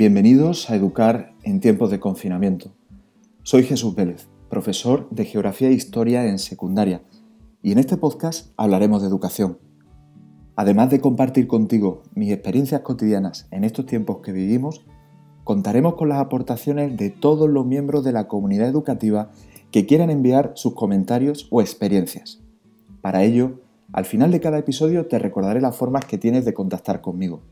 Bienvenidos a Educar en tiempos de confinamiento. Soy Jesús Vélez, profesor de Geografía e Historia en secundaria, y en este podcast hablaremos de educación. Además de compartir contigo mis experiencias cotidianas en estos tiempos que vivimos, contaremos con las aportaciones de todos los miembros de la comunidad educativa que quieran enviar sus comentarios o experiencias. Para ello, al final de cada episodio te recordaré las formas que tienes de contactar conmigo.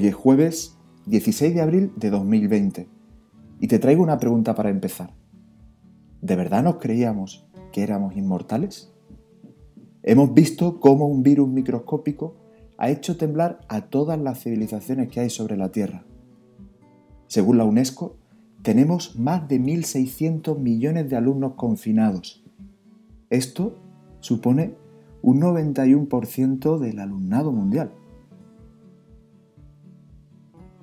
Hoy es jueves 16 de abril de 2020 y te traigo una pregunta para empezar. ¿De verdad nos creíamos que éramos inmortales? Hemos visto cómo un virus microscópico ha hecho temblar a todas las civilizaciones que hay sobre la Tierra. Según la UNESCO, tenemos más de 1.600 millones de alumnos confinados. Esto supone un 91% del alumnado mundial.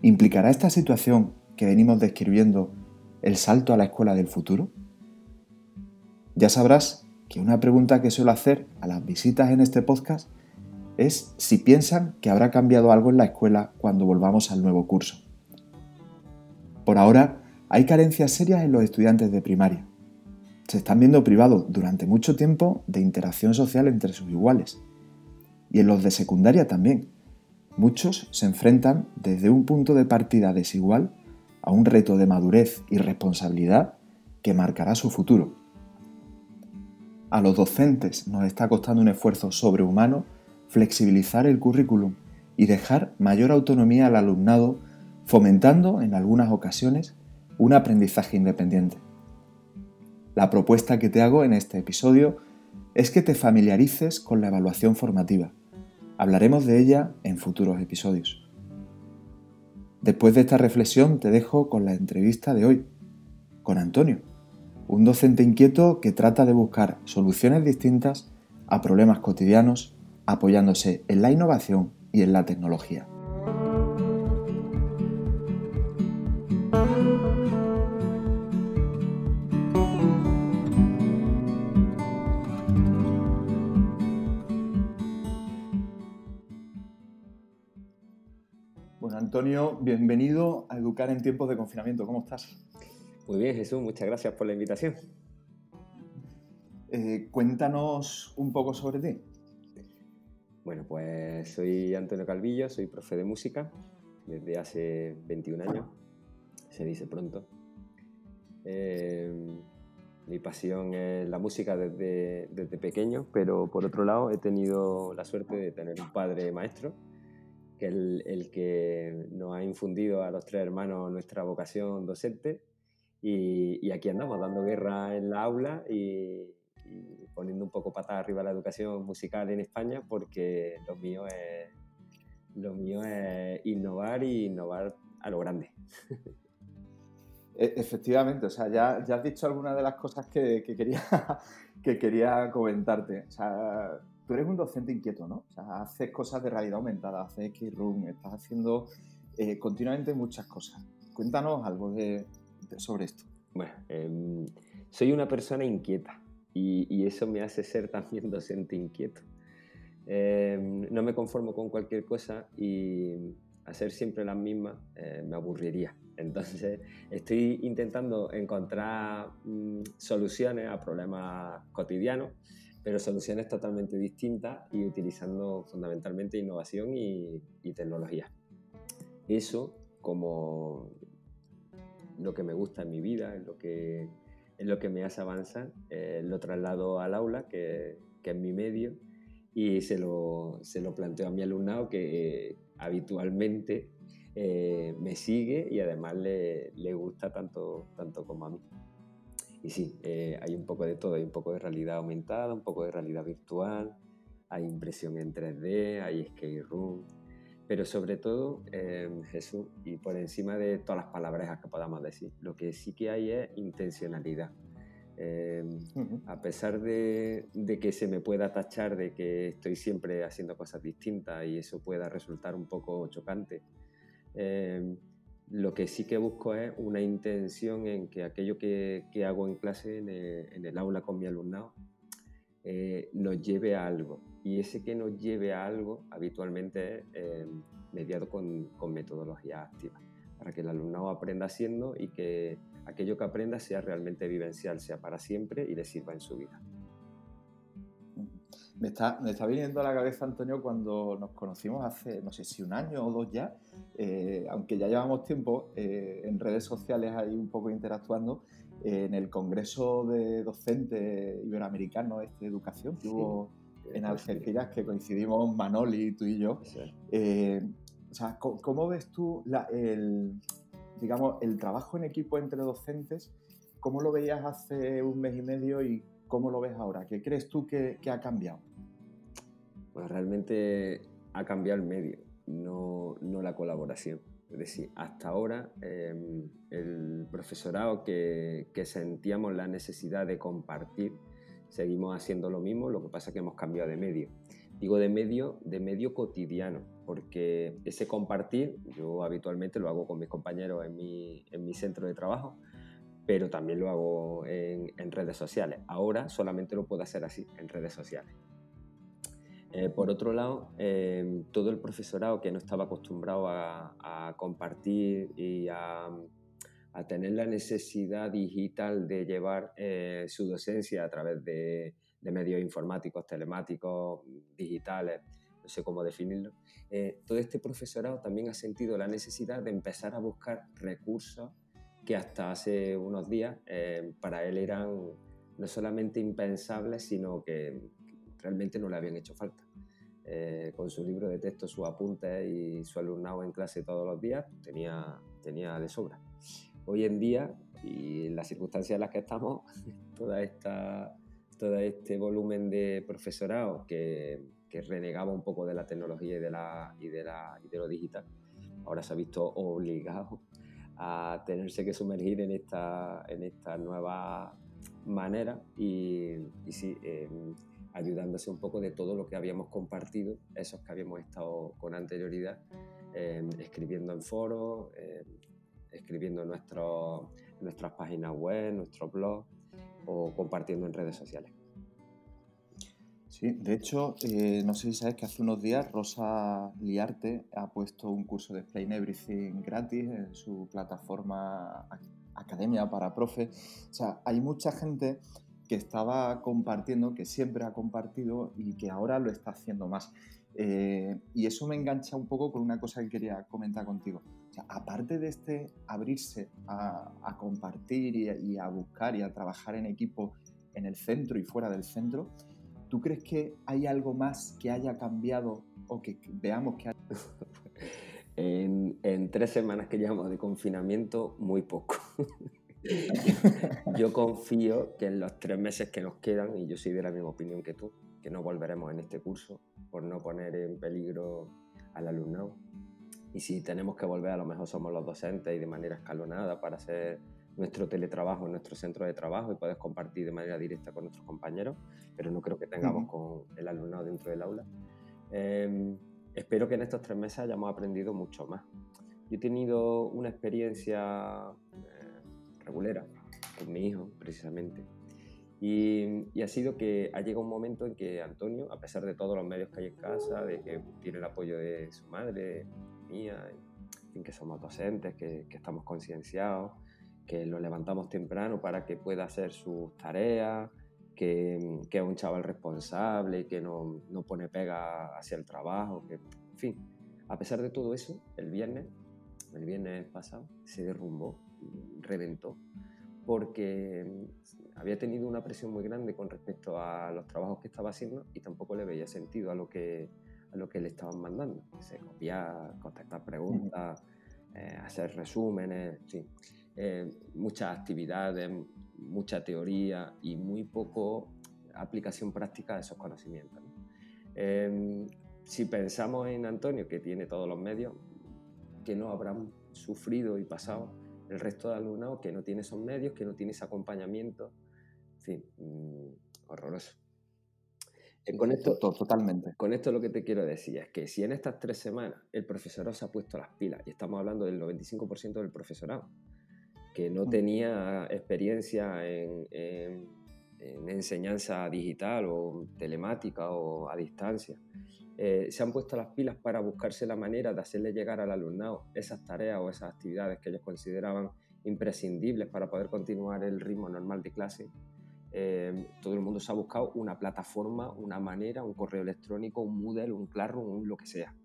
¿Implicará esta situación que venimos describiendo el salto a la escuela del futuro? Ya sabrás que una pregunta que suelo hacer a las visitas en este podcast es si piensan que habrá cambiado algo en la escuela cuando volvamos al nuevo curso. Por ahora, hay carencias serias en los estudiantes de primaria. Se están viendo privados durante mucho tiempo de interacción social entre sus iguales. Y en los de secundaria también. Muchos se enfrentan desde un punto de partida desigual a un reto de madurez y responsabilidad que marcará su futuro. A los docentes nos está costando un esfuerzo sobrehumano flexibilizar el currículum y dejar mayor autonomía al alumnado, fomentando en algunas ocasiones un aprendizaje independiente. La propuesta que te hago en este episodio es que te familiarices con la evaluación formativa. Hablaremos de ella en futuros episodios. Después de esta reflexión te dejo con la entrevista de hoy, con Antonio, un docente inquieto que trata de buscar soluciones distintas a problemas cotidianos apoyándose en la innovación y en la tecnología. Antonio, bienvenido a Educar en tiempos de confinamiento. ¿Cómo estás? Muy bien, Jesús, muchas gracias por la invitación. Eh, cuéntanos un poco sobre ti. Bueno, pues soy Antonio Calvillo, soy profe de música desde hace 21 años, se dice pronto. Eh, mi pasión es la música desde, desde, pequeño, pero por otro lado he tenido la suerte de tener un padre maestro, que es el, que nos ha infundido a los tres hermanos nuestra vocación docente. Y, y aquí andamos dando guerra en la aula y, y poniendo un poco patada arriba la educación musical en España porque lo mío es, lo mío es innovar y innovar a lo grande. E, efectivamente, o sea, ya, ya has dicho algunas de las cosas que, que, quería, que quería comentarte. O sea, tú eres un docente inquieto, ¿no? O sea, haces cosas de realidad aumentada, haces X-Room, estás haciendo eh, continuamente muchas cosas. Cuéntanos algo de, de sobre esto. Bueno, eh, soy una persona inquieta y, eso me hace ser también docente inquieto. Em, no me conformo con cualquier cosa y hacer siempre las mismas eh, me aburriría. Entonces estoy intentando encontrar mm, soluciones a problemas cotidianos, pero soluciones totalmente distintas y utilizando fundamentalmente innovación y, y tecnología. Eso como lo que me gusta en mi vida, en lo que es lo que me hace avanzar, eh, lo traslado al aula, que, que, es mi medio, y se lo, se lo planteo a mi alumnado que eh, habitualmente eh, me sigue y además le, le, gusta tanto, tanto como a mí. Y sí, hay un poco de todo, hay un poco de realidad aumentada, un poco de realidad virtual, hay impresión en 3D, hay skate room, pero sobre todo, eh, Jesús, y por encima de todas las palabras que podamos decir, lo que sí que hay es intencionalidad. Eh, a pesar de, de, que se me pueda tachar de que estoy siempre haciendo cosas distintas y eso pueda resultar un poco chocante, eh, lo que sí que busco es una intención en que aquello que, que hago en clase, en el, aula con mi alumnado, nos lleve a algo y ese que nos lleve a algo habitualmente es mediado con, con metodologías activas, para que el alumnado aprenda haciendo y que aquello que aprenda sea realmente vivencial, sea para siempre y le sirva en su vida. Me está, me está viniendo a la cabeza, Antonio, cuando nos conocimos hace, no sé si un año o dos ya, eh, aunque ya llevamos tiempo eh, en redes sociales ahí un poco interactuando, eh, en el Congreso de Docentes Iberoamericanos este, de Educación que hubo en Algeciras, que coincidimos Manoli, tú y yo. o sea, ¿cómo, ves tú el, digamos, el trabajo en equipo entre docentes? ¿Cómo lo veías hace un mes y medio y ¿Cómo lo ves ahora? ¿Qué crees tú que, ha cambiado? Pues realmente ha cambiado el medio, no, la colaboración. Es decir, hasta ahora em, el profesorado que, sentíamos la necesidad de compartir, seguimos haciendo lo mismo, lo que pasa es que hemos cambiado de medio. Digo de medio, de medio cotidiano, porque ese compartir, yo habitualmente lo hago con mis compañeros en mi, en mi centro de trabajo, pero también lo hago en, redes sociales. Ahora solamente lo puedo hacer así, en redes sociales. Eh, por otro lado, em, todo el profesorado que no estaba acostumbrado a, compartir y a, tener la necesidad digital de llevar eh, su docencia a través de, medios informáticos, telemáticos, digitales, no sé cómo definirlo, eh, todo este profesorado también ha sentido la necesidad de empezar a buscar recursos que hasta hace unos días eh, para él eran no solamente impensables, sino que realmente no le habían hecho falta. Eh, con su libro de texto, sus apuntes y su alumnado en clase todos los días, tenía, tenía de sobra. Hoy en día, y en las circunstancias en las que estamos, toda esta, todo este volumen de profesorado que, que, renegaba un poco de la tecnología y de, la, y, de la, y de lo digital, ahora se ha visto obligado a tenerse que sumergir en esta, en esta nueva manera y, sí, em, ayudándose un poco de todo lo que habíamos compartido, esos que habíamos estado con anterioridad, em, escribiendo en foros, em, escribiendo en nuestras páginas web, nuestro blog o compartiendo en redes sociales. Sí, de hecho, eh, no sé si sabes que hace unos días Rosa Liarte ha puesto un curso de Explain Everything gratis en su plataforma Academia para Profe. O sea, hay mucha gente que estaba compartiendo, que siempre ha compartido y que ahora lo está haciendo más. Eh, y eso me engancha un poco con una cosa que quería comentar contigo. O sea, aparte de este abrirse a, compartir y a buscar y a trabajar en equipo en el centro y fuera del centro, ¿Tú crees que hay algo más que haya cambiado o que veamos que... en, en tres semanas que llevamos de confinamiento, muy poco. yo confío que en los tres meses que nos quedan, y yo soy de la misma opinión que tú, que no volveremos en este curso por no poner en peligro al alumnado. Y si tenemos que volver, a lo mejor somos los docentes y de manera escalonada para hacer nuestro teletrabajo en nuestro centro de trabajo y puedes compartir de manera directa con nuestros compañeros, pero no creo que tengamos con el alumnado dentro del aula. Em, espero que en estos tres meses hayamos aprendido mucho más. Yo he tenido una experiencia eh, regulera con mi hijo, precisamente, y, y, ha sido que ha llegado un momento en que Antonio, a pesar de todos los medios que hay en casa, de que tiene el apoyo de su madre, mía, en que somos docentes, que, que estamos concienciados, que lo levantamos temprano para que pueda hacer sus tareas, que, que es un chaval responsable, que no, no, pone pega hacia el trabajo, que, en fin, a pesar de todo eso, el viernes, el viernes pasado, se derrumbó, reventó, porque había tenido una presión muy grande con respecto a los trabajos que estaba haciendo y tampoco le veía sentido a lo que, a lo que le estaban mandando. Se copiar, contestar preguntas, eh, hacer resúmenes, en fin. Eh, muchas actividades, mucha teoría y muy poco aplicación práctica de esos conocimientos. Em, si pensamos en Antonio, que tiene todos los medios, que no habrán sufrido y pasado el resto de alumnos que no tiene esos medios, que no tiene ese acompañamiento, en fin, mm, horroroso. Eh, con esto, totalmente. Con esto lo que te quiero decir es que si en estas tres semanas el profesorado se ha puesto las pilas, y estamos hablando del 95% del profesorado, que no tenía experiencia en, enseñanza digital o telemática o a distancia, eh, se han puesto las pilas para buscarse la manera de hacerle llegar al alumnado esas tareas o esas actividades que ellos consideraban imprescindibles para poder continuar el ritmo normal de clase. Eh, todo el mundo se ha buscado una plataforma, una manera, un correo electrónico, un Moodle, un Classroom, un lo que sea.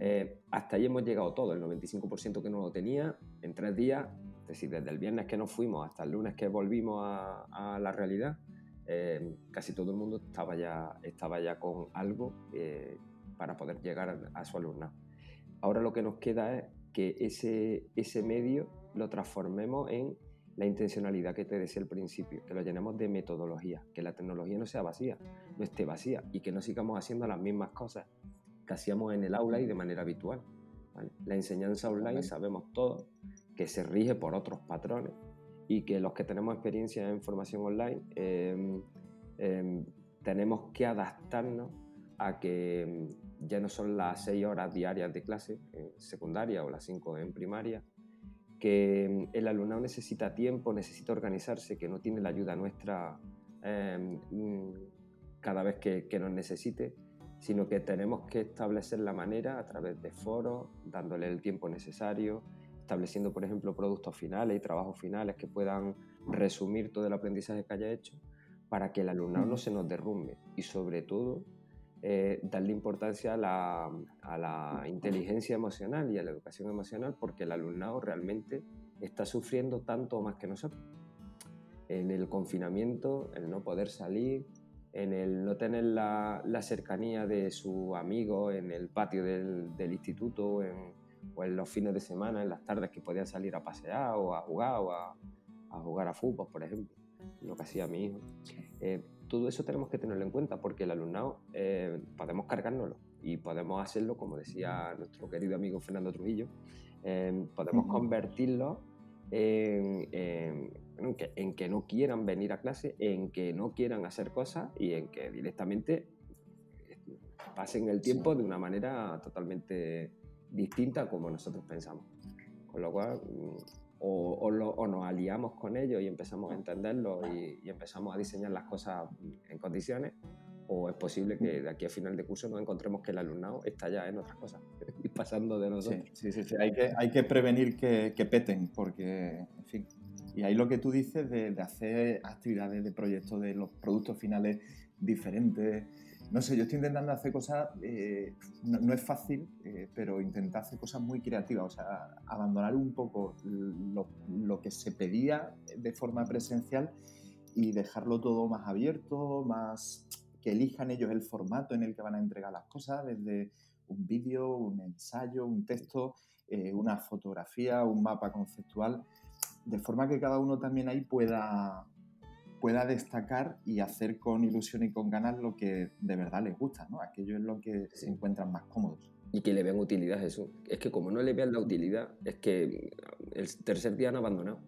Eh, hasta ahí hemos llegado todo, el 95% que no lo tenía, en tres días, es decir, desde el viernes que nos fuimos hasta el lunes que volvimos a, la realidad, eh, casi todo el mundo estaba ya, estaba ya con algo para poder llegar a, su alumnado. Ahora lo que nos queda es que ese, ese medio lo transformemos en la intencionalidad que te decía al principio, que lo llenemos de metodología, que la tecnología no sea vacía, no esté vacía y que no sigamos haciendo las mismas cosas que hacíamos en el aula y de manera habitual. La enseñanza online sabemos todos que se rige por otros patrones y que los que tenemos experiencia en formación online em, em, tenemos que adaptarnos a que em, ya no son las seis horas diarias de clase en secundaria o las cinco en primaria, que el alumnado necesita tiempo, necesita organizarse, que no tiene la ayuda nuestra em, cada vez que, nos necesite, sino que tenemos que establecer la manera a través de foros, dándole el tiempo necesario, estableciendo, por ejemplo, productos finales y trabajos finales que puedan resumir todo el aprendizaje que haya hecho para que el alumnado no se nos derrumbe y sobre todo eh, darle importancia a la, inteligencia emocional y a la educación emocional porque el alumnado realmente está sufriendo tanto o más que nosotros. En el confinamiento, el no poder salir, en el no tener la, cercanía de su amigo en el patio del, instituto o en los fines de semana, en las tardes que podían salir a pasear o a jugar o a, jugar a fútbol, por ejemplo, lo que hacía mi hijo. Eh, todo eso tenemos que tenerlo en cuenta porque el alumnado eh, podemos cargárnoslo y podemos hacerlo, como decía nuestro querido amigo Fernando Trujillo, eh, podemos convertirlo en, que, en, que, no quieran venir a clase, en que no quieran hacer cosas y en que directamente pasen el tiempo de una manera totalmente distinta como nosotros pensamos. Con lo cual, o, nos aliamos con ellos y empezamos a entenderlo y, empezamos a diseñar las cosas en condiciones, o es posible que de aquí a final de curso nos encontremos que el alumnado está ya en otras cosas y pasando de nosotros. Sí, sí, sí, Hay, que, hay que prevenir que, que, peten, porque, en fin. Y ahí lo que tú dices de, de hacer actividades de proyectos de los productos finales diferentes, no sé, yo estoy intentando hacer cosas, eh, no, es fácil, eh, pero intentar hacer cosas muy creativas, o sea, abandonar un poco lo, que se pedía de forma presencial y dejarlo todo más abierto, más que elijan ellos el formato en el que van a entregar las cosas, desde un vídeo, un ensayo, un texto, eh, una fotografía, un mapa conceptual, de forma que cada uno también ahí pueda, pueda destacar y hacer con ilusión y con ganas lo que de verdad les gusta, ¿no? Aquello es lo que se encuentran más cómodos. Y que le vean utilidad a eso. Es que como no le vean la utilidad, es que el tercer día han abandonado.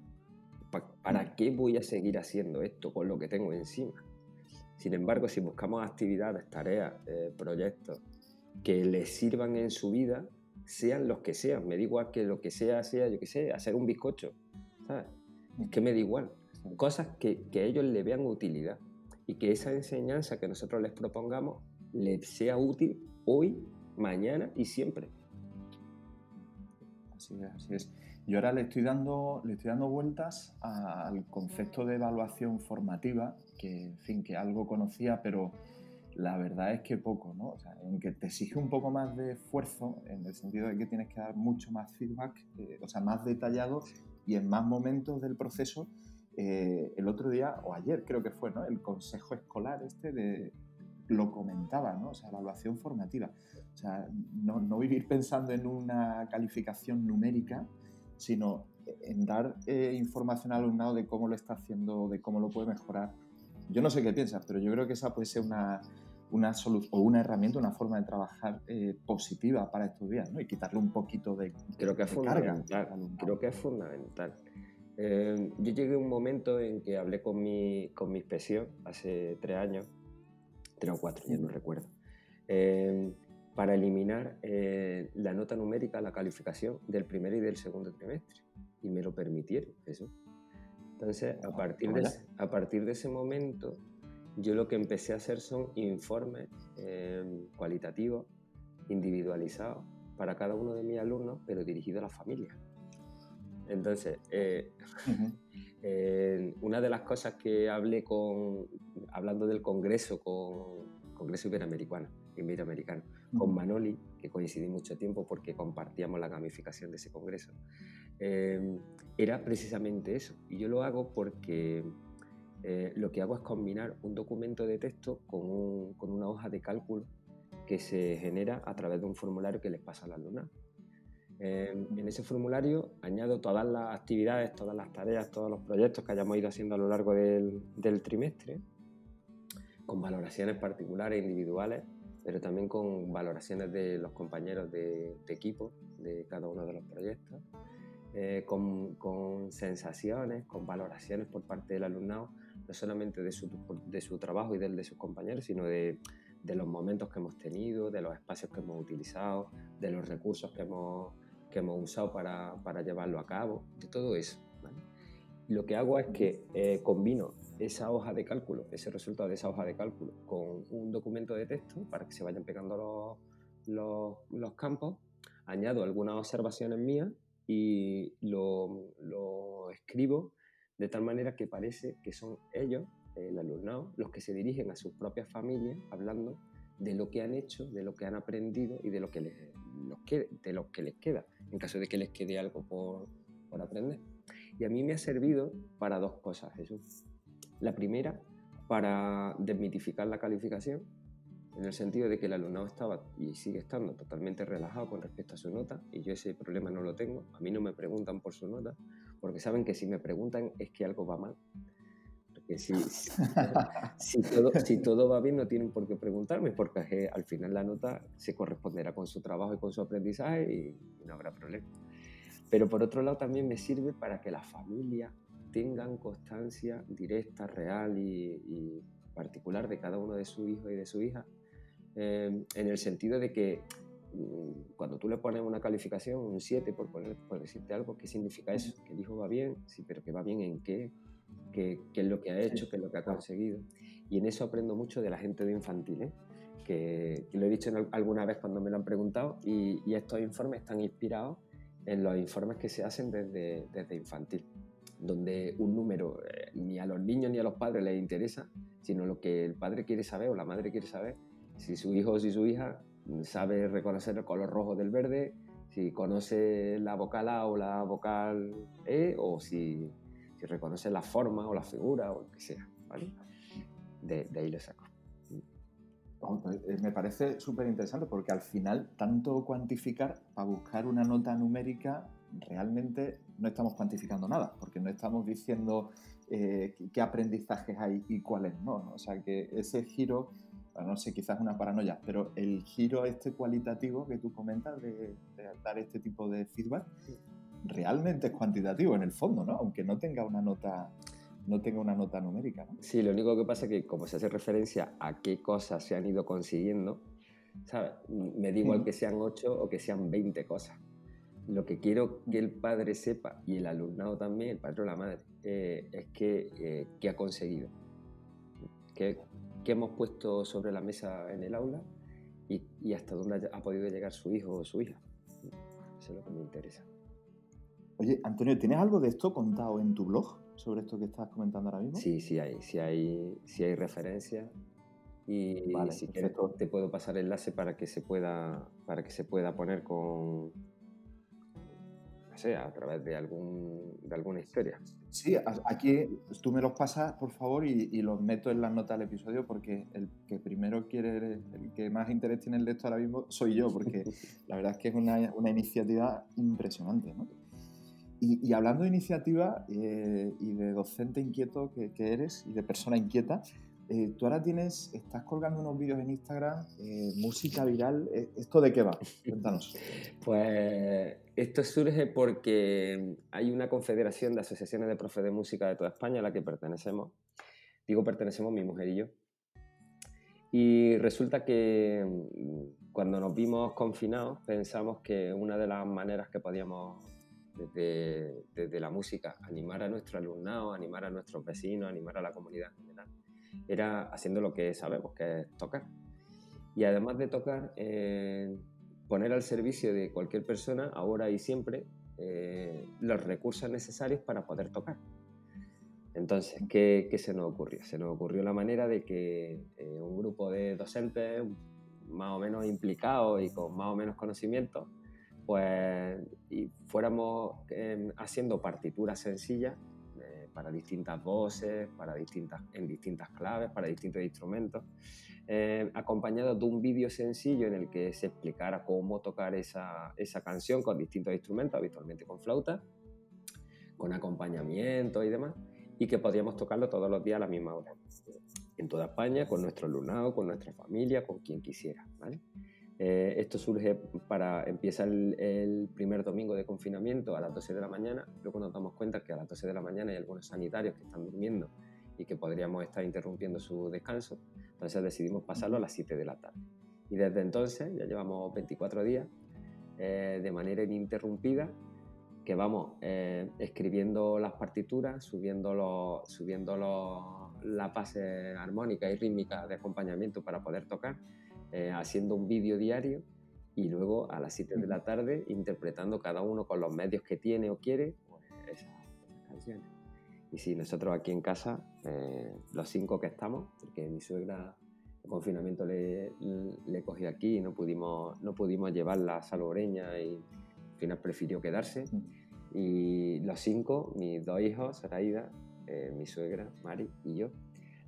¿Para qué voy a seguir haciendo esto con lo que tengo encima? Sin embargo, si buscamos actividades, tareas, eh, proyectos que les sirvan en su vida, sean los que sean, me da igual que lo que sea, sea, yo qué sé, hacer un bizcocho, ¿sabes? Es que me da igual cosas que, que ellos le vean utilidad y que esa enseñanza que nosotros les propongamos les sea útil hoy, mañana y siempre. Así es, así es. Yo ahora le estoy dando, le estoy dando vueltas al concepto de evaluación formativa, que en fin, que algo conocía, pero la verdad es que poco, ¿no? O sea, en que te exige un poco más de esfuerzo, en el sentido de que tienes que dar mucho más feedback, eh, o sea, más detallado y en más momentos del proceso eh, el otro día, o ayer creo que fue, ¿no? El consejo escolar este de, lo comentaba, ¿no? O sea, la evaluación formativa. O sea, no, no vivir pensando en una calificación numérica, sino en dar eh, información al alumnado de cómo lo está haciendo, de cómo lo puede mejorar. Yo no sé qué piensas, pero yo creo que esa puede ser una, una o una herramienta, una forma de trabajar eh, positiva para estos días, ¿no? Y quitarle un poquito de, creo que es fundamental, Creo que es fundamental. Eh, yo llegué a un momento en que hablé con mi, con mi inspección hace tres años, tres o cuatro, ya no recuerdo, eh, para eliminar eh, la nota numérica, la calificación del primer y del segundo trimestre. Y me lo permitieron, eso. Entonces, a partir, de, a partir de ese momento, yo lo que empecé a hacer son informes cualitativos, individualizados, para cada uno de mis alumnos, pero dirigidos a la familia. Entonces, eh, una de las cosas que hablé con, hablando del Congreso, con Congreso Iberoamericano, Iberoamericano con Manoli, que coincidí mucho tiempo porque compartíamos la gamificación de ese Congreso, em, era precisamente eso. Y yo lo hago porque eh, lo que hago es combinar un documento de texto con, con, una hoja de cálculo que se genera a través de un formulario que les pasa a la luna. En ese formulario añado todas las actividades, todas las tareas, todos los proyectos que hayamos ido haciendo a lo largo del, del trimestre, con valoraciones particulares, individuales, pero también con valoraciones de los compañeros de, de equipo de cada uno de los proyectos, eh, con, con, sensaciones, con valoraciones por parte del alumnado, no solamente de su, de su trabajo y del de sus compañeros, sino de, de los momentos que hemos tenido, de los espacios que hemos utilizado, de los recursos que hemos, que hemos usado para, para llevarlo a cabo, de todo eso. lo que hago es que eh, combino esa hoja de cálculo, ese resultado de esa hoja de cálculo, con un documento de texto para que se vayan pegando los, los, los campos, añado algunas observaciones mías y lo, lo escribo de tal manera que parece que son ellos el alumnado, los que se dirigen a sus propias familias hablando de lo que han hecho, de lo que han aprendido y de lo que les, queda, en caso de que les quede algo por, por aprender. Y a mí me ha servido para dos cosas, Jesús. La primera, para desmitificar la calificación, en el sentido de que el alumnado estaba y sigue estando totalmente relajado con respecto a su nota, y yo ese problema no lo tengo. A mí no me preguntan por su nota, porque saben que si me preguntan es que algo va mal si, si, todo, si, todo, va bien no tienen por qué preguntarme, porque al final la nota se corresponderá con su trabajo y con su aprendizaje y no habrá problema. Pero por otro lado también me sirve para que las familias tengan constancia directa, real y, particular de cada uno de sus hijos y de su hija, eh, en el sentido de que mm, cuando tú le pones una calificación, un 7 por, poner, por decirte algo, ¿qué significa eso? Que el hijo va bien, sí, pero que va bien en qué, qué, es lo que ha hecho, qué es lo que ha conseguido. Y en eso aprendo mucho de la gente de infantil, ¿eh? que, lo he dicho alguna vez cuando me lo han preguntado, y, estos informes están inspirados en los informes que se hacen desde, desde infantil, donde un número eh, ni a los niños ni a los padres les interesa, sino lo que el padre quiere saber o la madre quiere saber, si su hijo o si su hija sabe reconocer el color rojo del verde, si conoce la vocal A o la vocal E, o si si reconoce la forma o la figura o lo que sea, ¿vale? De, ahí lo saco. Pues, eh, me parece súper interesante porque al final tanto cuantificar para buscar una nota numérica realmente no estamos cuantificando nada porque no estamos diciendo eh, qué aprendizajes hay y cuáles no. O sea que ese giro, no sé, quizás una paranoia, pero el giro este cualitativo que tú comentas de, de dar este tipo de feedback realmente es cuantitativo en el fondo, ¿no? Aunque no tenga una nota no tenga una nota numérica, ¿no? Sí, lo único que pasa es que como se hace referencia a qué cosas se han ido consiguiendo, ¿sabes? Me da igual que sean 8 o que sean 20 cosas. Lo que quiero que el padre sepa, y el alumnado también, el padre o la madre, eh, es que, eh, qué ha conseguido, qué, hemos puesto sobre la mesa en el aula y, y hasta dónde ha podido llegar su hijo o su hija. Eso es lo que me interesa. Oye, Antonio, ¿tienes algo de esto contado en tu blog sobre esto que estás comentando ahora mismo? Sí, sí hay, sí hay, sí hay referencias. Y si quieres te puedo pasar el enlace para que se pueda, para que se pueda poner con, no sé, a través de algún, de alguna historia. Sí, aquí tú me los pasas, por favor, y, los meto en las notas del episodio porque el que primero quiere, el que más interés tiene de esto ahora mismo soy yo, porque la verdad es que es una, una iniciativa impresionante, ¿no? Y, hablando de iniciativa eh, y de docente inquieto que, eres y de persona inquieta, eh, tú ahora tienes, estás colgando unos vídeos en Instagram, eh, música viral, ¿esto de qué va? Cuéntanos. pues esto surge porque hay una confederación de asociaciones de profes de música de toda España a la que pertenecemos. Digo pertenecemos mi mujer y yo. Y resulta que mm, cuando nos vimos confinados pensamos que una de las maneras que podíamos desde, la música, animar a nuestro alumnado, animar a nuestros vecinos, animar a la comunidad en general, era haciendo lo que sabemos, que es tocar. Y además de tocar, eh, poner al servicio de cualquier persona, ahora y siempre, eh, los recursos necesarios para poder tocar. Entonces, ¿qué, ¿qué, se nos ocurrió? Se nos ocurrió la manera de que eh, un grupo de docentes más o menos implicados y con más o menos conocimiento, pues y fuéramos em, haciendo partituras sencillas eh, para distintas voces, para distintas, en distintas claves, para distintos instrumentos, eh, acompañado de un vídeo sencillo en el que se explicara cómo tocar esa, esa canción con distintos instrumentos, habitualmente con flauta, con acompañamiento y demás y que podíamos tocarlo todos los días a la misma hora. En toda España, con nuestro alumnado, con nuestra familia, con quien quisiera. Eh, esto surge para empezar el, primer domingo de confinamiento a las 12 de la mañana. Luego nos damos cuenta que a las 12 de la mañana hay algunos sanitarios que están durmiendo y que podríamos estar interrumpiendo su descanso. Entonces decidimos pasarlo a las 7 de la tarde. Y desde entonces, ya llevamos 24 días, eh, de manera ininterrumpida, que vamos eh, escribiendo las partituras, subiendo, los, subiendo los, la base armónica y rítmica de acompañamiento para poder tocar, eh, haciendo un vídeo diario y luego a las 7 de la tarde interpretando cada uno con los medios que tiene o quiere pues, esas, canciones. Y sí, nosotros aquí en casa, eh, los cinco que estamos, porque mi suegra el confinamiento le, le, cogió aquí y no pudimos, no pudimos llevarla a Salobreña y al final prefirió quedarse. Y los cinco, mis dos hijos, Saraida, eh, mi suegra, Mari y yo,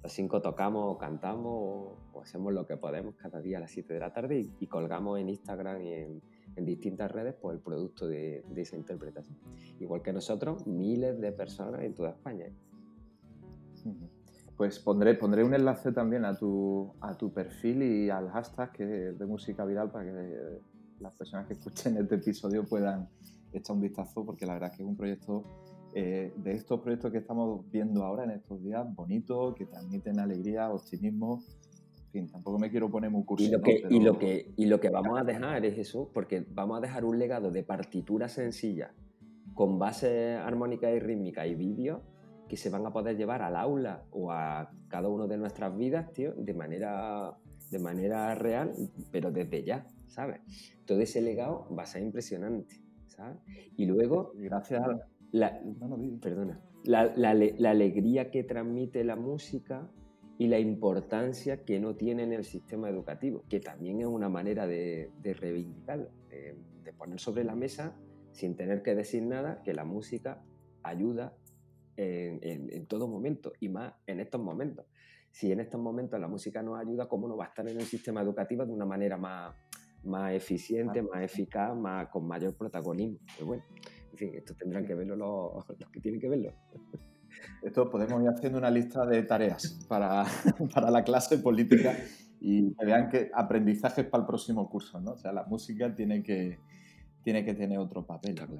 los cinco tocamos o cantamos hacemos lo que podemos cada día a las 7 de la tarde y, colgamos en Instagram y en, distintas redes pues, el producto de, esa interpretación. Igual que nosotros, miles de personas en toda España. Pues pondré, pondré un enlace también a tu, a tu perfil y al hashtag que de Música Viral para que las personas que escuchen este episodio puedan echar un vistazo porque la verdad es que es un proyecto eh, de estos proyectos que estamos viendo ahora en estos días, bonitos, que transmiten alegría, optimismo. Fin, tampoco me quiero poner muy cursi. Y lo, que, y, lo que, y lo que vamos a dejar es eso, porque vamos a dejar un legado de partitura sencilla, con base armónica y rítmica y vídeo, que se van a poder llevar al aula o a cada uno de nuestras vidas, tío, de manera, de manera real, pero desde ya, ¿sabes? Todo ese legado va a ser impresionante. Y luego, gracias a la, perdona, la, alegría que transmite la música y la importancia que no tiene en el sistema educativo, que también es una manera de, reivindicarlo, de, poner sobre la mesa, sin tener que decir nada, que la música ayuda en, en, todo momento y más en estos momentos. Si en estos momentos la música nos ayuda, ¿cómo no va a estar en el sistema educativo de una manera más, más eficiente, más eficaz, más, con mayor protagonismo. Pero bueno, en fin, esto tendrán que verlo los, que tienen que verlo. Esto podemos ir haciendo una lista de tareas para, para la clase política y que vean que aprendizajes para el próximo curso, ¿no? O sea, la música tiene que, tiene que tener otro papel. Claro.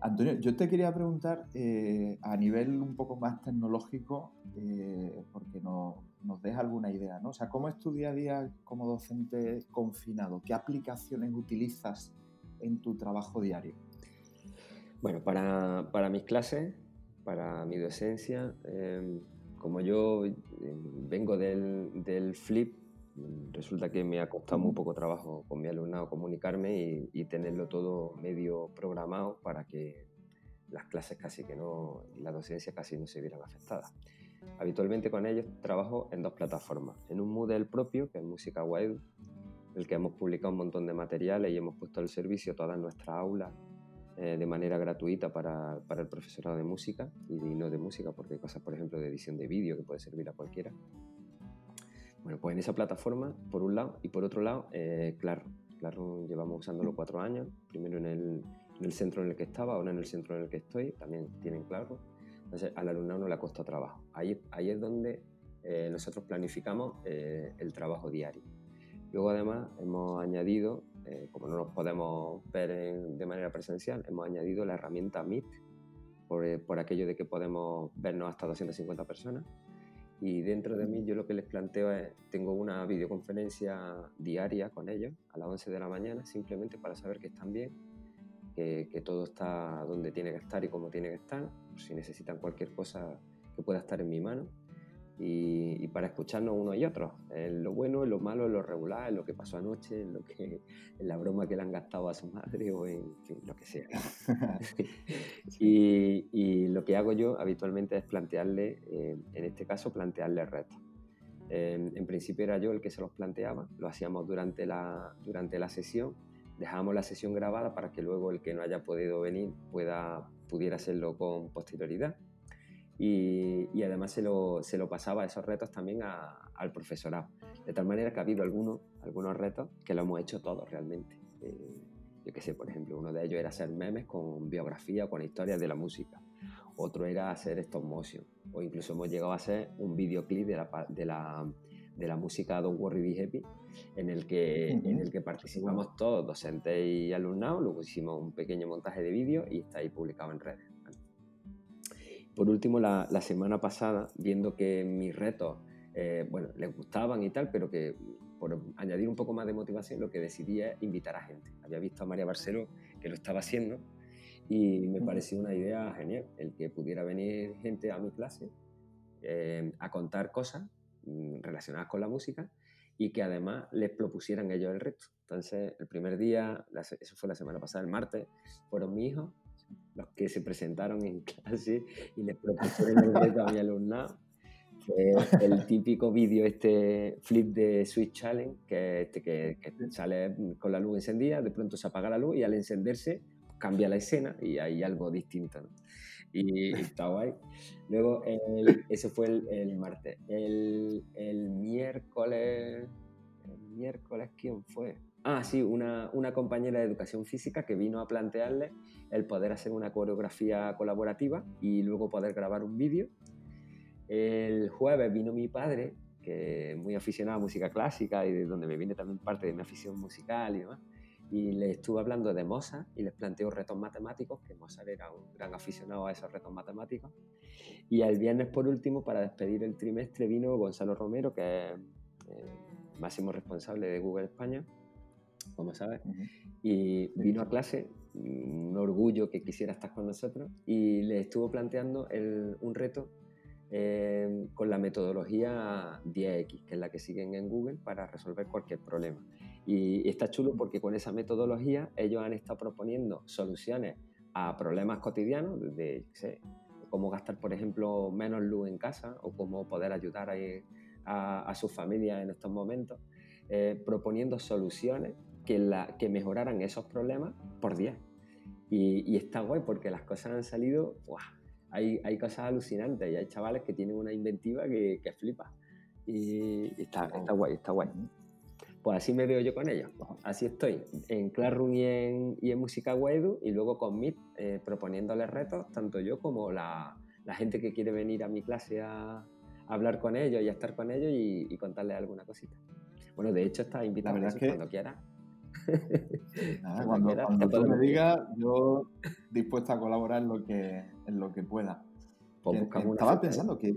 Antonio, yo te quería preguntar eh, a nivel un poco más tecnológico, eh, porque no, nos deja alguna idea, ¿no? O sea, ¿cómo es tu día a día como docente confinado? ¿Qué aplicaciones utilizas en tu trabajo diario? Bueno, para, para mis clases, para mi docencia, em, como yo em, vengo del, del, flip, resulta que me ha costado muy poco trabajo con mi alumnado comunicarme y, y tenerlo todo medio programado para que las clases casi que no, la docencia casi no se vieran afectadas. Habitualmente con ellos trabajo en dos plataformas. En un Moodle propio, que es Música Web, el que hemos publicado un montón de materiales y hemos puesto al servicio todas nuestras aulas eh, de manera gratuita para, para, el profesorado de música y no de música, porque hay cosas, por ejemplo, de edición de vídeo que puede servir a cualquiera. Bueno, pues en esa plataforma, por un lado, y por otro lado, eh, Claro. Claro, llevamos usándolo cuatro años, primero en el, en el centro en el que estaba, ahora en el centro en el que estoy, también tienen Claro entonces, al alumnado no le costado trabajo. Ahí, ahí es donde eh, nosotros planificamos eh, el trabajo diario. Luego, además, hemos añadido, eh, como no nos podemos ver de manera presencial, hemos añadido la herramienta Meet, por, por, aquello de que podemos vernos hasta 250 personas. Y dentro de mí yo lo que les planteo es, tengo una videoconferencia diaria con ellos a las 11 de la mañana, simplemente para saber que están bien que, que, todo está donde tiene que estar y como tiene que estar, si necesitan cualquier cosa que pueda estar en mi mano y, para escucharnos uno y otro, en lo bueno, en lo malo, en lo regular, en lo que pasó anoche, en, lo que, en la broma que le han gastado a su madre o en, lo que sea. y, y, lo que hago yo habitualmente es plantearle, eh, en este caso, plantearle retos. Eh, en principio era yo el que se los planteaba, lo hacíamos durante la, durante la sesión, dejábamos la sesión grabada para que luego el que no haya podido venir pueda, pudiera hacerlo con posterioridad y, además se lo, se lo, pasaba esos retos también al profesorado. De tal manera que ha habido algunos, algunos retos que lo hemos hecho todos realmente. Eh, yo qué sé, por ejemplo, uno de ellos era hacer memes con biografía, con historias de la música. Otro era hacer stop motion. O incluso hemos llegado a hacer un videoclip de la, de la, de la música Don't Worry Be Happy, en el que, en el que participamos todos, docentes y alumnados. Luego hicimos un pequeño montaje de vídeo y está ahí publicado en redes. Por último, la, semana pasada, viendo que mis retos, eh, bueno, les gustaban y tal, pero que por añadir un poco más de motivación, lo que decidí es invitar a gente. Había visto a María Barceló que lo estaba haciendo y me pareció una idea genial, el que pudiera venir gente a mi clase eh, a contar cosas mm, relacionadas con la música y que además les propusieran ellos el reto. Entonces, el primer día, eso fue la semana pasada, el martes, fueron mis hijos los que se presentaron en clase y les propusieron el reto a mi alumnado. Fue el típico vídeo, este flip de Switch Challenge, que, este, que, sale con la luz encendida, de pronto se apaga la luz y al encenderse cambia la escena y hay algo distinto. Y, está guay. Luego, el, eso fue el, martes. El, el miércoles, el miércoles, ¿quién fue? Ah, sí, una, compañera de educación física que vino a plantearle el poder hacer una coreografía colaborativa y luego poder grabar un vídeo. El jueves vino mi padre, que es muy aficionado a música clásica y de donde me viene también parte de mi afición musical y demás. Y le estuve hablando de Mozart y les planteó retos matemáticos, que Mozart era un gran aficionado a esos retos matemáticos. Y el viernes, por último, para despedir el trimestre, vino Gonzalo Romero, que es eh, máximo responsable de Google España, como sabes, y vino a clase, un orgullo que quisiera estar con nosotros, y le estuvo planteando un reto eh, con la metodología 10X, que es la que siguen en Google para resolver cualquier problema. Y, está chulo porque con esa metodología ellos han estado proponiendo soluciones a problemas cotidianos, de cómo gastar, por ejemplo, menos luz en casa o cómo poder ayudar a, a, su familia en estos momentos, eh, proponiendo soluciones que, la, que mejoraran esos problemas por 10. Y, está guay porque las cosas han salido, hay, hay, cosas alucinantes y hay chavales que tienen una inventiva que, que flipa. Y, está, está guay, está guay. Pues así me veo yo con ellos. Así estoy, en Classroom y en, y en Música Waidu y luego con Meet eh, proponiéndoles retos, tanto yo como la, la, gente que quiere venir a mi clase a, hablar con ellos y a estar con ellos y, y contarles alguna cosita. Bueno, de hecho, está invitado a que... cuando quieras cuando, tú me digas, yo dispuesto a colaborar en lo que, en lo que pueda. Pues estaba pensando que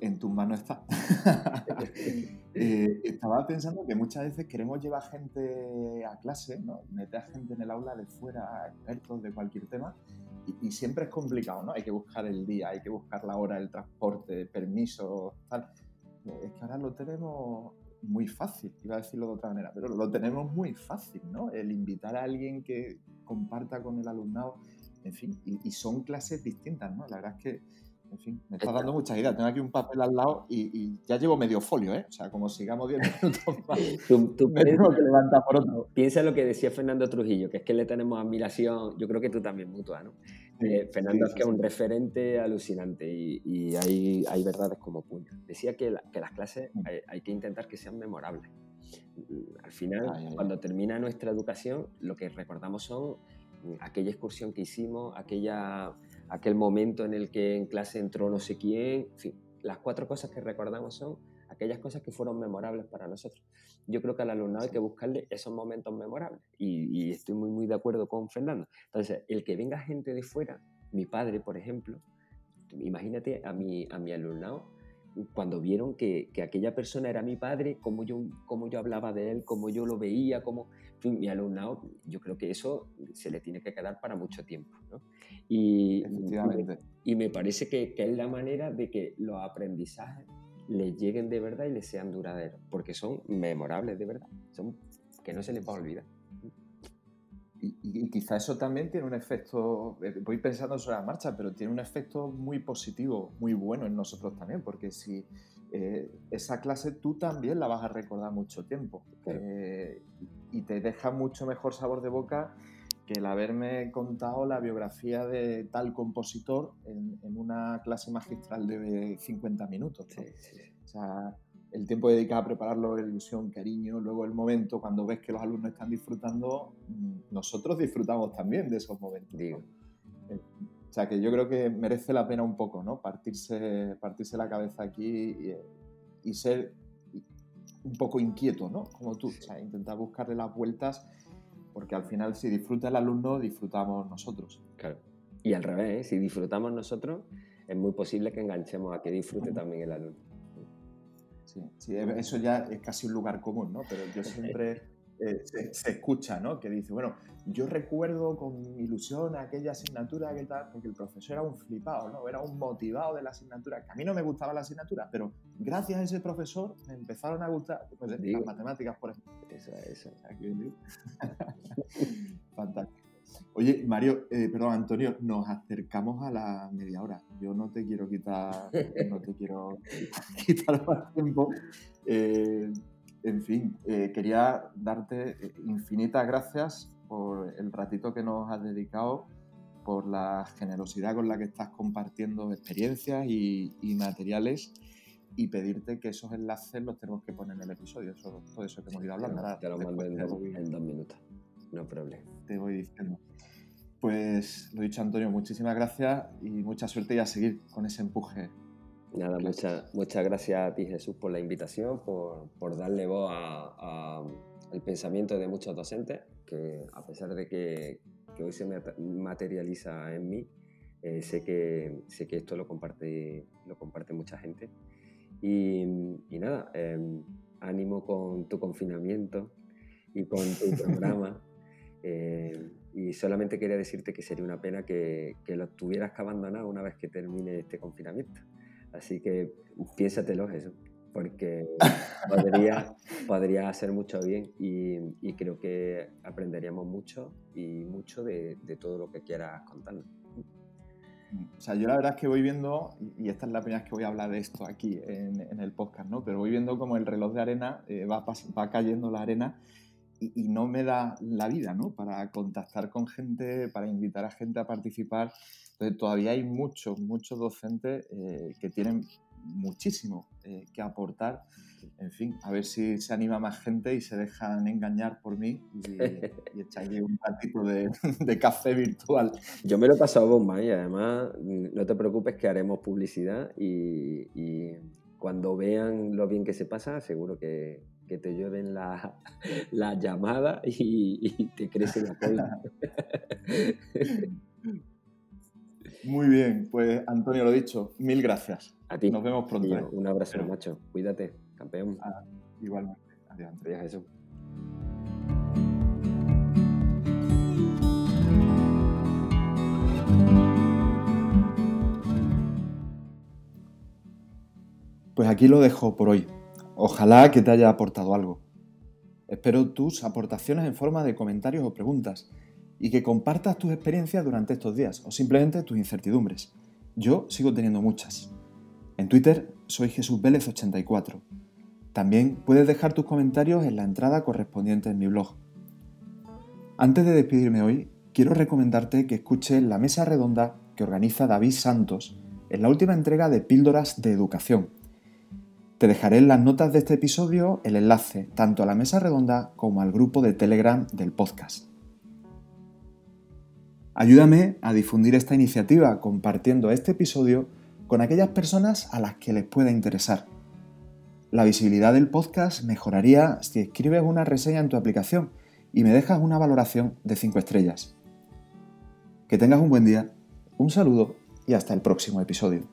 en tus manos está. Eh, estaba pensando que muchas veces queremos llevar gente a clase, ¿no? meter a gente en el aula de fuera, expertos de cualquier tema, y, y, siempre es complicado, ¿no? Hay que buscar el día, hay que buscar la hora, el transporte, permisos, tal. Es que ahora lo tenemos muy fácil, iba a decirlo de otra manera, pero lo tenemos muy fácil, ¿no? El invitar a alguien que comparta con el alumnado, en fin, y, son clases distintas, ¿no? La verdad es que, en fin, me está dando muchas ideas. Tengo aquí un papel al lado y, ya llevo medio folio, ¿eh? O sea, como sigamos 10 minutos más, tú, me tengo que levantar por otro. Piensa lo que decía Fernando Trujillo, que es que le tenemos admiración, yo creo que tú también mutua, ¿no? Eh, Fernando es que es un referente alucinante y, hay, hay, verdades como puño. Decía que, que las clases mm. hay, que intentar que sean memorables. Al final, cuando termina nuestra educación, lo que recordamos son aquella excursión que hicimos, aquella, aquel momento en el que en clase entró no sé quién, en fin, las cuatro cosas que recordamos son aquellas cosas que fueron memorables para nosotros. Yo creo que al alumnado hay que buscarle esos momentos memorables y, estoy muy, muy de acuerdo con Fernando. Entonces, el que venga gente de fuera, mi padre, por ejemplo, imagínate a mi, a mi alumnado cuando vieron que, aquella persona era mi padre, cómo yo, cómo yo hablaba de él, cómo yo lo veía, cómo mi alumnado, yo creo que eso se le tiene que quedar para mucho tiempo. Y, y me parece que, que, es la manera de que los aprendizajes les lleguen de verdad y les sean duraderos, porque son memorables de verdad, son que no se les va a olvidar. Y, quizá eso también tiene un efecto, eh, voy pensando sobre la marcha, pero tiene un efecto muy positivo, muy bueno en nosotros también, porque si eh, esa clase tú también la vas a recordar mucho tiempo eh, y te deja mucho mejor sabor de boca que el haberme contado la biografía de tal compositor en, una clase magistral de 50 minutos. O sea, el tiempo dedicado a prepararlo, la ilusión, cariño, luego el momento cuando ves que los alumnos están disfrutando, mm, nosotros disfrutamos también de esos momentos. Eh, o sea que yo creo que merece la pena un poco, ¿no? Partirse, partirse la cabeza aquí y, ser un poco inquieto, ¿no? Como tú, o sea, intentar buscarle las vueltas, porque al final si disfruta el alumno, disfrutamos nosotros. Claro. Y al revés, ¿eh? si disfrutamos nosotros, es muy posible que enganchemos a que disfrute también el alumno. Sí, eso ya es casi un lugar común, ¿no? Pero yo siempre eh, se, escucha, ¿no? Que dice, bueno, yo recuerdo con ilusión aquella asignatura que tal, porque el profesor era un flipado, ¿no? Era un motivado de la asignatura, que a mí no me gustaba la asignatura, pero gracias a ese profesor me empezaron a gustar pues, las matemáticas, por ejemplo. Eso, eso. Fantástico. Oye, Mario, eh, perdón, Antonio, nos acercamos a la media hora. Yo no te quiero quitar, no te quiero quitar más tiempo. Eh, en fin, eh, quería darte infinitas gracias por el ratito que nos has dedicado, por la generosidad con la que estás compartiendo experiencias y, materiales y pedirte que esos enlaces los tenemos que poner en el episodio, todo eso que hemos ido hablando. Te lo mando en, en dos minutos, no problema. Te voy diciendo. Pues lo dicho, Antonio, muchísimas gracias y mucha suerte y a seguir con ese empuje. Nada, muchas muchas gracias a ti, Jesús, por la invitación, por, darle voz al pensamiento de muchos docentes, que a pesar de que, hoy se materializa en mí, eh, sé, que, sé que esto lo comparte, lo comparte mucha gente. Y, nada, em, ánimo con tu confinamiento y con tu programa. Eh, y solamente quería decirte que sería una pena que, que lo tuvieras que abandonar una vez que termine este confinamiento. Así que piénsatelo eso, porque podría, podría hacer mucho bien y, y, creo que aprenderíamos mucho y mucho de, de, todo lo que quieras contarnos. O sea, yo la verdad es que voy viendo, y esta es la primera vez que voy a hablar de esto aquí en, en el podcast, ¿no? Pero voy viendo como el reloj de arena eh, va, va cayendo la arena y, no me da la vida, ¿no? Para contactar con gente, para invitar a gente a participar. Entonces, todavía hay muchos, muchos docentes eh, que tienen muchísimo eh, que aportar. En fin, a ver si se anima más gente y se dejan engañar por mí y, y un ratito de, de, café virtual. Yo me lo he pasado bomba y además no te preocupes que haremos publicidad y, y cuando vean lo bien que se pasa, seguro que, que te llueven la, la llamada y, te crece la cola. Muy bien, pues Antonio, lo dicho, mil gracias. A ti. Nos vemos pronto. ¿eh? Un abrazo, macho. Cuídate, campeón. Ah, igualmente. Adiós. Adiós, Jesús. Pues aquí lo dejo por hoy. Ojalá que te haya aportado algo. Espero tus aportaciones en forma de comentarios o preguntas y que compartas tus experiencias durante estos días o simplemente tus incertidumbres. Yo sigo teniendo muchas. En Twitter soy Jesús Vélez 84. También puedes dejar tus comentarios en la entrada correspondiente en mi blog. Antes de despedirme hoy, quiero recomendarte que escuches la mesa redonda que organiza David Santos en la última entrega de Píldoras de Educación te dejaré en las notas de este episodio el enlace tanto a la mesa redonda como al grupo de Telegram del podcast. Ayúdame a difundir esta iniciativa compartiendo este episodio con aquellas personas a las que les pueda interesar. La visibilidad del podcast mejoraría si escribes una reseña en tu aplicación y me dejas una valoración de 5 estrellas. Que tengas un buen día, un saludo y hasta el próximo episodio.